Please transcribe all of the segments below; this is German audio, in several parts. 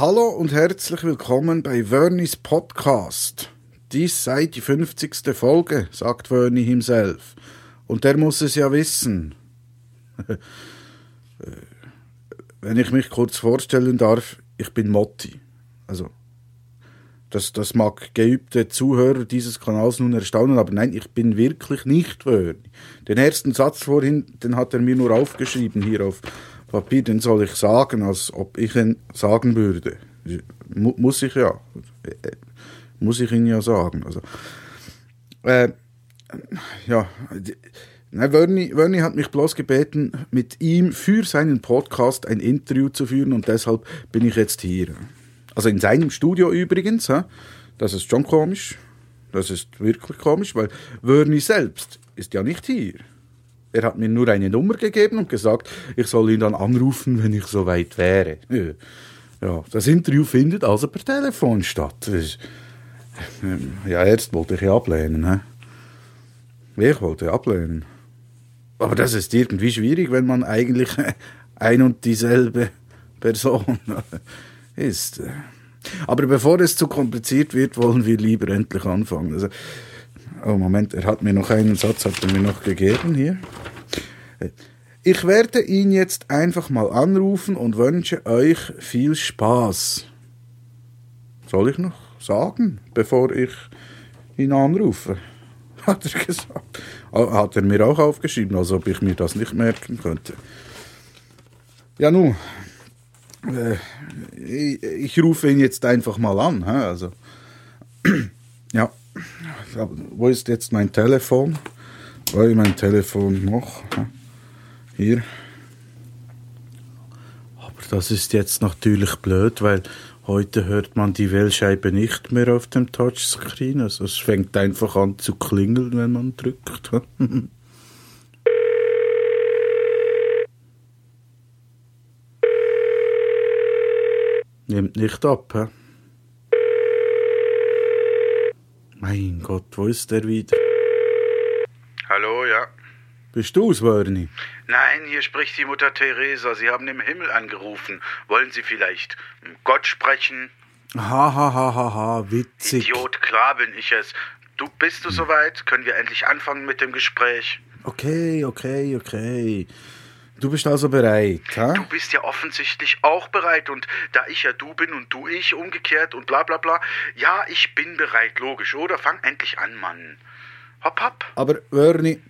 Hallo und herzlich willkommen bei Vernis Podcast. Dies sei die 50. Folge, sagt Vernie himself. Und der muss es ja wissen. Wenn ich mich kurz vorstellen darf, ich bin Motti. Also, das, das mag geübte Zuhörer dieses Kanals nun erstaunen, aber nein, ich bin wirklich nicht Vernie. Den ersten Satz vorhin, den hat er mir nur aufgeschrieben hier auf Papier, den soll ich sagen, als ob ich ihn sagen würde. Muss ich ja. Muss ich ihn ja sagen. Also, äh, ja, Nein, Werni, Werni hat mich bloß gebeten, mit ihm für seinen Podcast ein Interview zu führen und deshalb bin ich jetzt hier. Also in seinem Studio übrigens. Das ist schon komisch. Das ist wirklich komisch, weil Werni selbst ist ja nicht hier. Er hat mir nur eine Nummer gegeben und gesagt, ich soll ihn dann anrufen, wenn ich soweit wäre. Ja, das Interview findet also per Telefon statt. Ja, erst wollte ich ablehnen. Ich wollte ablehnen. Aber das ist irgendwie schwierig, wenn man eigentlich ein und dieselbe Person ist. Aber bevor es zu kompliziert wird, wollen wir lieber endlich anfangen. Also, oh Moment, er hat mir noch einen Satz, hat er mir noch gegeben hier. Ich werde ihn jetzt einfach mal anrufen und wünsche euch viel Spaß. Soll ich noch sagen, bevor ich ihn anrufe? Hat er gesagt. Ah, hat er mir auch aufgeschrieben, als ob ich mir das nicht merken könnte. Ja, nun, äh, ich, rufe ihn jetzt einfach mal an. Also, ja, wo ist jetzt mein Telefon? Wo ist mein Telefon noch? Hier. Aber das ist jetzt natürlich blöd, weil Heute hört man die Wählscheibe nicht mehr auf dem Touchscreen. Also es fängt einfach an zu klingeln, wenn man drückt. Nimmt nicht ab, hä? Mein Gott, wo ist der wieder? Hallo, ja. Bist du's, Werni? Nein, hier spricht die Mutter Teresa. Sie haben im Himmel angerufen. Wollen Sie vielleicht Gott sprechen? Ha, ha, ha, ha, ha, witzig. Idiot, klar bin ich es. Du, bist du soweit? Können wir endlich anfangen mit dem Gespräch? Okay, okay, okay. Du bist also bereit, ha? Du bist ja offensichtlich auch bereit und da ich ja du bin und du ich umgekehrt und bla bla bla. Ja, ich bin bereit, logisch, oder? Fang endlich an, Mann. Hopp, hopp. Aber, Werni,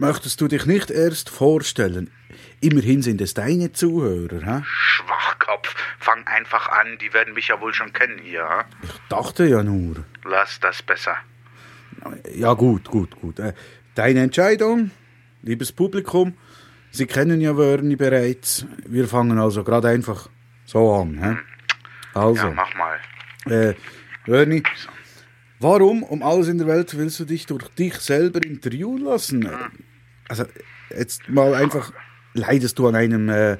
Möchtest du dich nicht erst vorstellen? Immerhin sind es deine Zuhörer, hä? Schwachkopf, fang einfach an, die werden mich ja wohl schon kennen hier, hä? Ich dachte ja nur. Lass das besser. Ja, gut, gut, gut. Äh, deine Entscheidung, liebes Publikum. Sie kennen ja Wörni bereits. Wir fangen also gerade einfach so an? Hm. Also. Ja, mach mal. Äh, Wörni, warum um alles in der Welt willst du dich durch dich selber interviewen lassen? Also jetzt mal einfach, leidest du an einem, äh,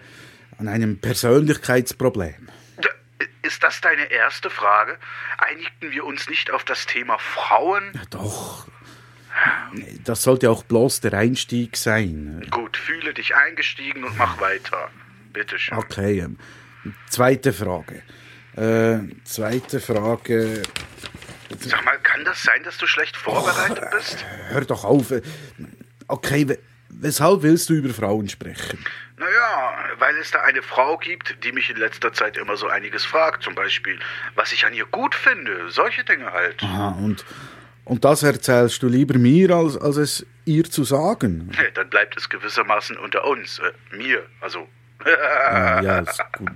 an einem Persönlichkeitsproblem? Ist das deine erste Frage? Einigten wir uns nicht auf das Thema Frauen? Ja, doch. Das sollte auch bloß der Einstieg sein. Gut, fühle dich eingestiegen und mach weiter. Bitte schön. Okay. Ähm, zweite Frage. Äh, zweite Frage. Sag mal, kann das sein, dass du schlecht vorbereitet Och, bist? Hör doch auf. Okay, weshalb willst du über Frauen sprechen? Naja, weil es da eine Frau gibt, die mich in letzter Zeit immer so einiges fragt. Zum Beispiel, was ich an ihr gut finde. Solche Dinge halt. Aha, und, und das erzählst du lieber mir, als, als es ihr zu sagen? Dann bleibt es gewissermaßen unter uns. Äh, mir, also. ah, ja, ist gut.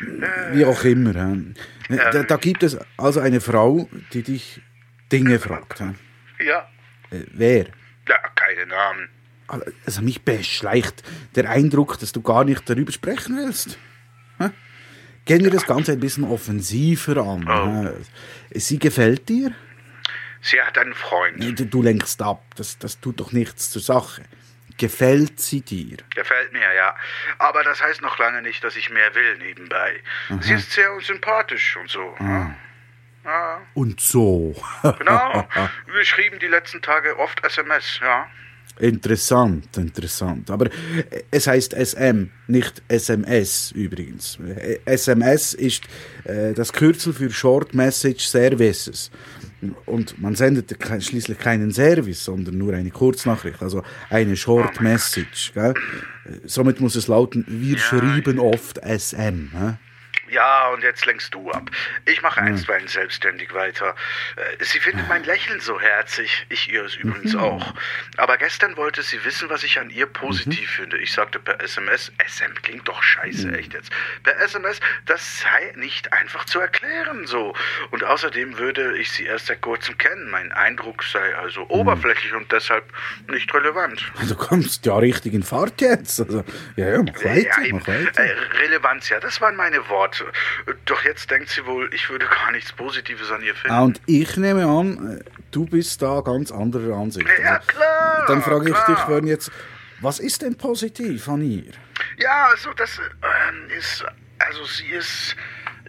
Wie auch immer. Da, da, gibt es also eine Frau, die dich Dinge fragt. Ja. Äh, wer? Ja, keine Namen. Also mich beschleicht der Eindruck, dass du gar nicht darüber sprechen willst. Gehen wir das Ganze ein bisschen offensiver an. Oh. Sie gefällt dir? Sie hat einen Freund. Du, du lenkst ab. Das, das tut doch nichts zur Sache. Gefällt sie dir? Gefällt mir, ja. Aber das heißt noch lange nicht, dass ich mehr will nebenbei. Aha. Sie ist sehr sympathisch und so. Ah. Und so. genau. Wir schrieben die letzten Tage oft SMS, ja. Interessant, interessant. Aber äh, es heißt SM, nicht SMS übrigens. Äh, SMS ist äh, das Kürzel für Short Message Services. Und man sendet schließlich keinen Service, sondern nur eine Kurznachricht, also eine Short Message. Gell? Äh, somit muss es lauten, wir ja. schrieben oft SM. Hä? Ja, und jetzt lenkst du ab. Ich mache einstweilen hm. selbstständig weiter. Äh, sie findet mein Lächeln so herzig. Ich ihr es übrigens mhm. auch. Aber gestern wollte sie wissen, was ich an ihr positiv mhm. finde. Ich sagte per SMS, SM klingt doch scheiße, mhm. echt jetzt. Per SMS, das sei nicht einfach zu erklären so. Und außerdem würde ich sie erst seit kurzem kennen. Mein Eindruck sei also mhm. oberflächlich und deshalb nicht relevant. Du kommst ja richtig in Fahrt jetzt. Also, ja, ja, mach weiter, ja, mach weiter. Äh, Relevanz, ja, das waren meine Worte. Doch jetzt denkt sie wohl, ich würde gar nichts Positives an ihr finden. Ah, und ich nehme an, du bist da ganz anderer Ansicht. Ja, also, klar. Dann frage ich dich, Vern, jetzt, was ist denn positiv an ihr? Ja, also das äh, ist, also sie ist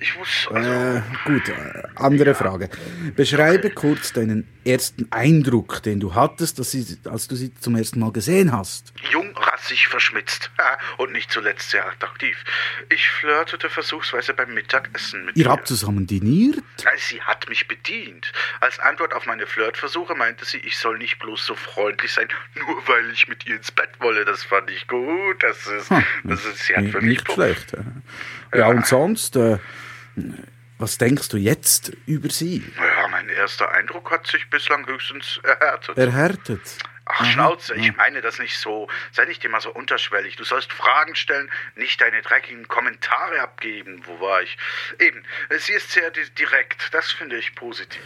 ich muss. Also äh, gut, äh, andere ja. Frage. Beschreibe kurz deinen ersten Eindruck, den du hattest, sie, als du sie zum ersten Mal gesehen hast. Jung, rassig, verschmitzt und nicht zuletzt sehr attraktiv. Ich flirtete versuchsweise beim Mittagessen mit ihr. Ihr habt zusammen diniert? Sie hat mich bedient. Als Antwort auf meine Flirtversuche meinte sie, ich soll nicht bloß so freundlich sein, nur weil ich mit ihr ins Bett wolle. Das fand ich gut. Das ist, hm, das ist sie hat nicht, nicht schlecht. Ja, ja, und sonst. Äh, was denkst du jetzt über sie? Ja, mein erster Eindruck hat sich bislang höchstens erhärtet. Erhärtet? Ach, Schnauze, ich meine das nicht so. Sei nicht immer so unterschwellig. Du sollst Fragen stellen, nicht deine dreckigen Kommentare abgeben. Wo war ich? Eben, sie ist sehr direkt. Das finde ich positiv.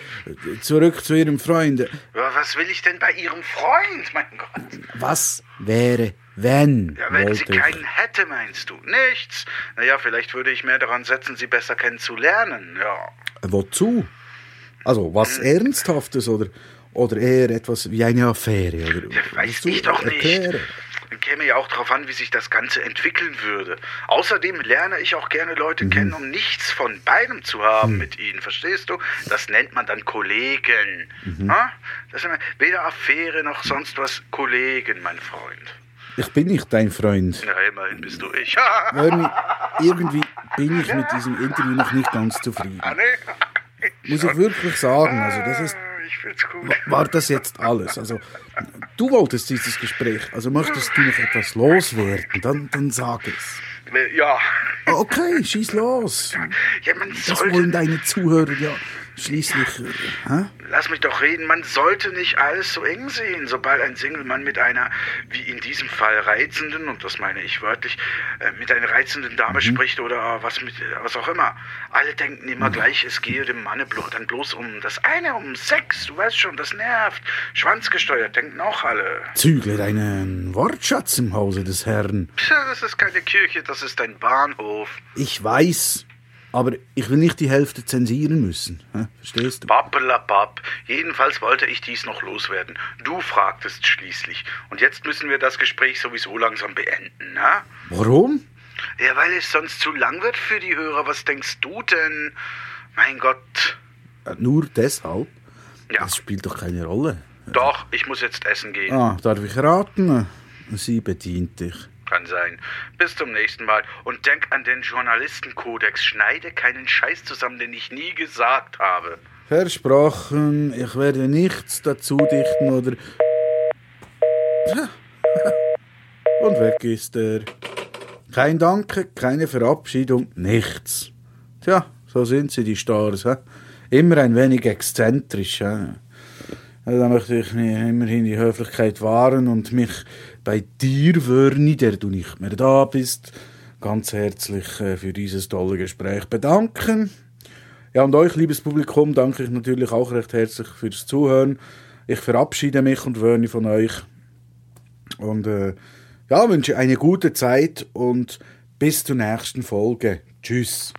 Zurück zu ihrem Freund. Was will ich denn bei ihrem Freund, mein Gott? Was wäre wenn? Ja, wenn sie keinen hätte, meinst du? Nichts. Naja, vielleicht würde ich mehr daran setzen, sie besser kennenzulernen, ja. Wozu? Also, was hm. Ernsthaftes oder, oder eher etwas wie eine Affäre? Oder, ja, weiß ich doch nicht. Erklären? Dann käme ja auch darauf an, wie sich das Ganze entwickeln würde. Außerdem lerne ich auch gerne Leute mhm. kennen, um nichts von beidem zu haben mhm. mit ihnen. Verstehst du? Das nennt man dann Kollegen. Mhm. Das sind weder Affäre noch sonst was Kollegen, mein Freund. Ich bin nicht dein Freund. Ja, immerhin bist du ich. Irgendwie bin ich mit diesem Interview noch nicht ganz zufrieden. Ah, Muss ich wirklich sagen. Also das ist, war das jetzt alles? Also du wolltest dieses Gespräch. Also möchtest du noch etwas loswerden? Dann, dann sag es. Ja. Okay, schieß los. Ja, das wollen deine Zuhörer ja Schließlich. Hä? Lass mich doch reden, man sollte nicht alles so eng sehen. Sobald ein Single-Mann mit einer, wie in diesem Fall, reizenden, und das meine ich wörtlich, äh, mit einer reizenden Dame mhm. spricht oder was, mit, was auch immer. Alle denken immer mhm. gleich, es gehe dem Manne dann bloß um das eine, um Sex. Du weißt schon, das nervt. Schwanzgesteuert, denken auch alle. Zügle deinen Wortschatz im Hause des Herrn. Das ist keine Kirche, das ist ein Bahnhof. Ich weiß. Aber ich will nicht die Hälfte zensieren müssen. Verstehst du? Pappelapapp. Jedenfalls wollte ich dies noch loswerden. Du fragtest schließlich. Und jetzt müssen wir das Gespräch sowieso langsam beenden, na? Warum? Ja, weil es sonst zu lang wird für die Hörer. Was denkst du denn? Mein Gott. Nur deshalb? Ja. Das spielt doch keine Rolle. Doch, ich muss jetzt essen gehen. Ah, darf ich raten? Sie bedient dich. Kann sein. Bis zum nächsten Mal. Und denk an den Journalistenkodex. Schneide keinen Scheiß zusammen, den ich nie gesagt habe. Versprochen, ich werde nichts dazu dichten oder. Und weg ist er. Kein Danke, keine Verabschiedung, nichts. Tja, so sind sie, die Stars. He? Immer ein wenig exzentrisch. He? Da möchte ich immerhin die Höflichkeit wahren und mich bei dir, Wörni, der du nicht mehr da bist, ganz herzlich äh, für dieses tolle Gespräch bedanken. Ja, und euch, liebes Publikum, danke ich natürlich auch recht herzlich fürs Zuhören. Ich verabschiede mich und Wörni von euch. Und äh, ja, wünsche eine gute Zeit und bis zur nächsten Folge. Tschüss.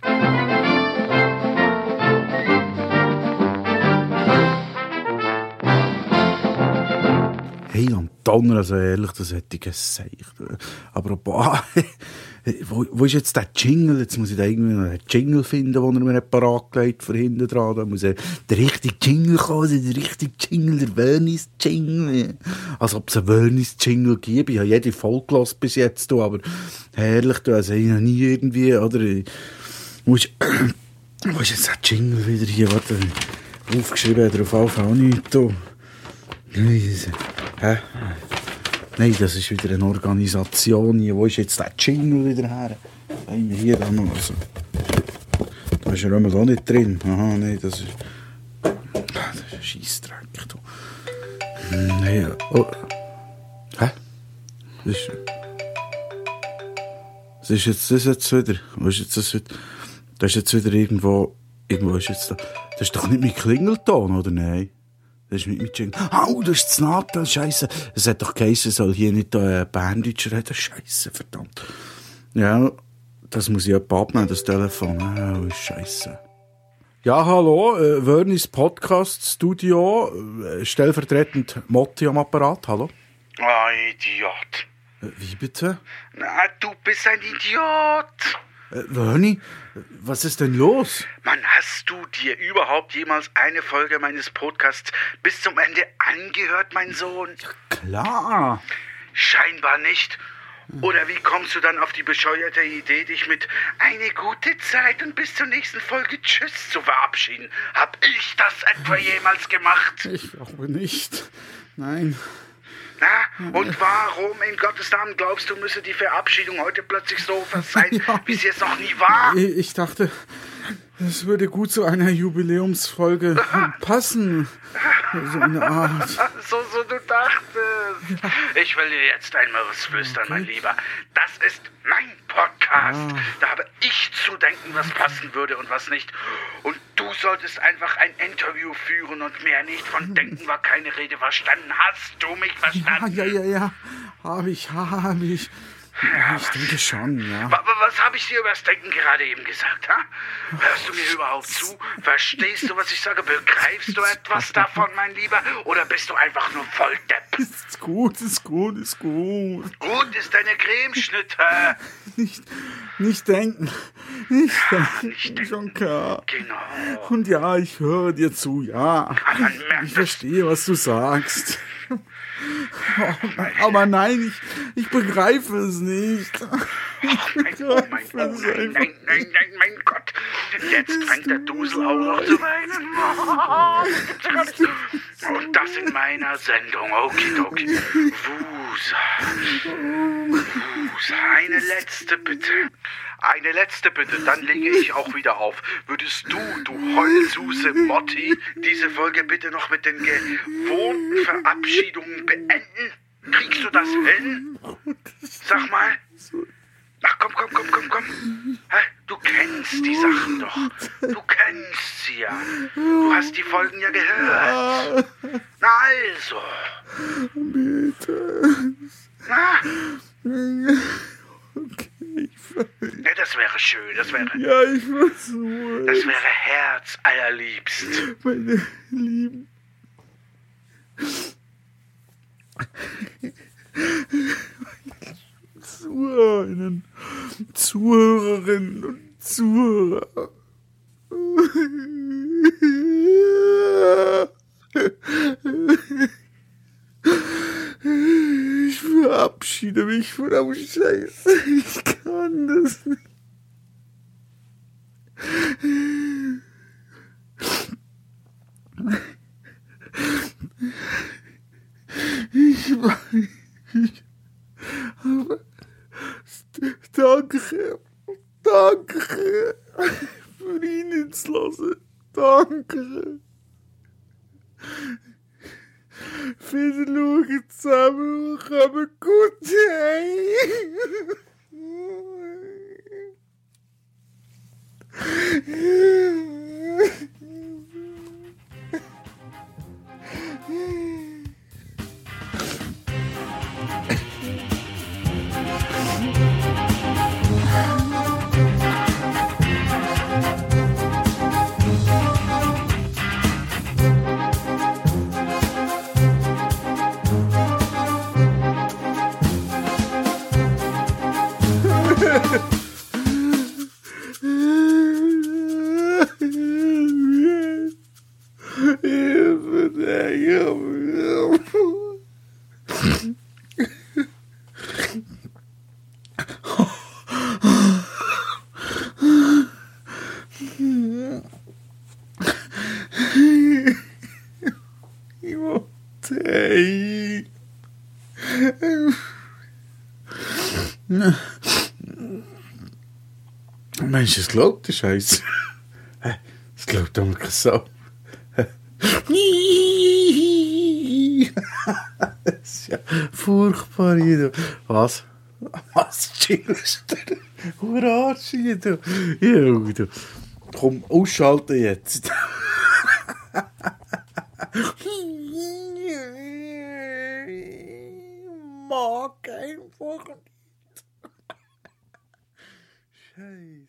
Donner, also ehrlich, das hätte ich gesagt. Aber boah, Wo, wo ist jetzt der Jingle? Jetzt muss ich da irgendwie noch einen Jingle finden, den er mir parat gelegt für hinten dran. Da muss er der richtige Jingle kommen, der richtige Jingle, der Wernis Jingle. Als ob es einen Wernis Jingle gäbe. Ich habe jede Folge gelassen bis jetzt, du, aber herrlich, du, also ich noch nie irgendwie, oder? Wo ist, wo ist jetzt der Jingle wieder hier? Warte, aufgeschrieben, hat er auf auch nichts, du. Hä? Nein, das ist wieder eine Organisation hier. Wo ist jetzt der Jingle wieder her? Wir hier dann noch. Also. Da ist er immer auch nicht drin. Aha, nein, das ist. Das ist ein Scheissdreck. Du. Nein, oh. Hä? Das ist. Das ist jetzt das jetzt wieder. Wo ist jetzt das wieder? Das ist jetzt wieder irgendwo. Irgendwo ist jetzt da. Das ist doch nicht mein Klingelton, oder nein? Das ist nicht mit Jingle. Au, das ist das Natal, Scheiße. Es hat doch geheißen, soll hier nicht äh, Berndeutsch reden. Scheiße, verdammt. Ja, das muss ich jemand abnehmen, das Telefon. Oh, Scheiße. Ja, hallo, äh, Wernis Podcast Studio, äh, stellvertretend Motti am Apparat, hallo. Oh, Idiot. Äh, wie bitte? Na, du bist ein Idiot. Äh, Werni, was ist denn los? Mann, hast du dir überhaupt jemals eine Folge meines Podcasts bis zum Ende angehört, mein Sohn? Klar. Scheinbar nicht. Oder wie kommst du dann auf die bescheuerte Idee, dich mit eine gute Zeit und bis zur nächsten Folge Tschüss zu verabschieden? Hab ich das etwa jemals gemacht? Ich glaube nicht. Nein. Na, und warum in Gottes Namen glaubst du, müsse die Verabschiedung heute plötzlich so sein, Ja. wie sie es noch nie war? Ich dachte, es würde gut zu einer Jubiläumsfolge passen. So eine Art. So, so du dachtest. Ich will dir jetzt einmal was flüstern, mein Lieber. Das ist mein Podcast. Da habe ich zu denken, was passen würde und was nicht. Und du solltest einfach ein Interview führen und mehr nicht. Von denken war keine Rede verstanden. Hast du mich Ja, verstanden? ja, ja, ja. Habe ich, habe ich. Ja, ich denke schon, ja. Wa- wa- Was habe ich dir über das Denken gerade eben gesagt? Ha? Hörst du mir überhaupt zu? Verstehst du, was ich sage? Begreifst du etwas davon, mein Lieber? Oder bist du einfach nur voll Depp? Ist gut, ist gut, ist gut. Gut ist deine Cremeschnitte. Nicht, nicht denken. Nicht denken. nicht denken. Schon klar. Genau. Und ja, ich höre dir zu, ja. Ich verstehe, was du sagst. Aber nein, ich, ich begreife es nicht. Ach, mein, oh mein, oh nein, nein, nein, nein, mein Gott. Jetzt fängt der Dusel auch noch zu weinen. Oh. Und das in meiner Sendung. Okidoki. Wusa. Wusa. Eine letzte Bitte. Eine letzte Bitte, dann lege ich auch wieder auf. Würdest du, du Heulsuse Motti, diese Folge bitte noch mit den gewohnten Verabschiedungen beenden? Kriegst du das hin? Sag mal. Ach komm, komm, komm, komm, komm. Du kennst die Sachen doch. Du kennst sie ja. Du hast die Folgen ja gehört. Na also. Bitte. Na, Okay, ja, das wäre schön. Das wäre, ja, ich versuche. das wäre Herz allerliebst. Meine Lieben. Zuhörerinnen, Zuhörerinnen und Zuhörer. Verabschiede mich von der Scheiße. Ich kann das nicht. Ich weiß. Mensch, es glaubt die Scheiße. Es glaubt doch so. Nee. Furchtbar hier. Was? Was chillst du? Du. Ja, du. Komm, ausschalten jetzt. mag einfach nicht. Scheiße.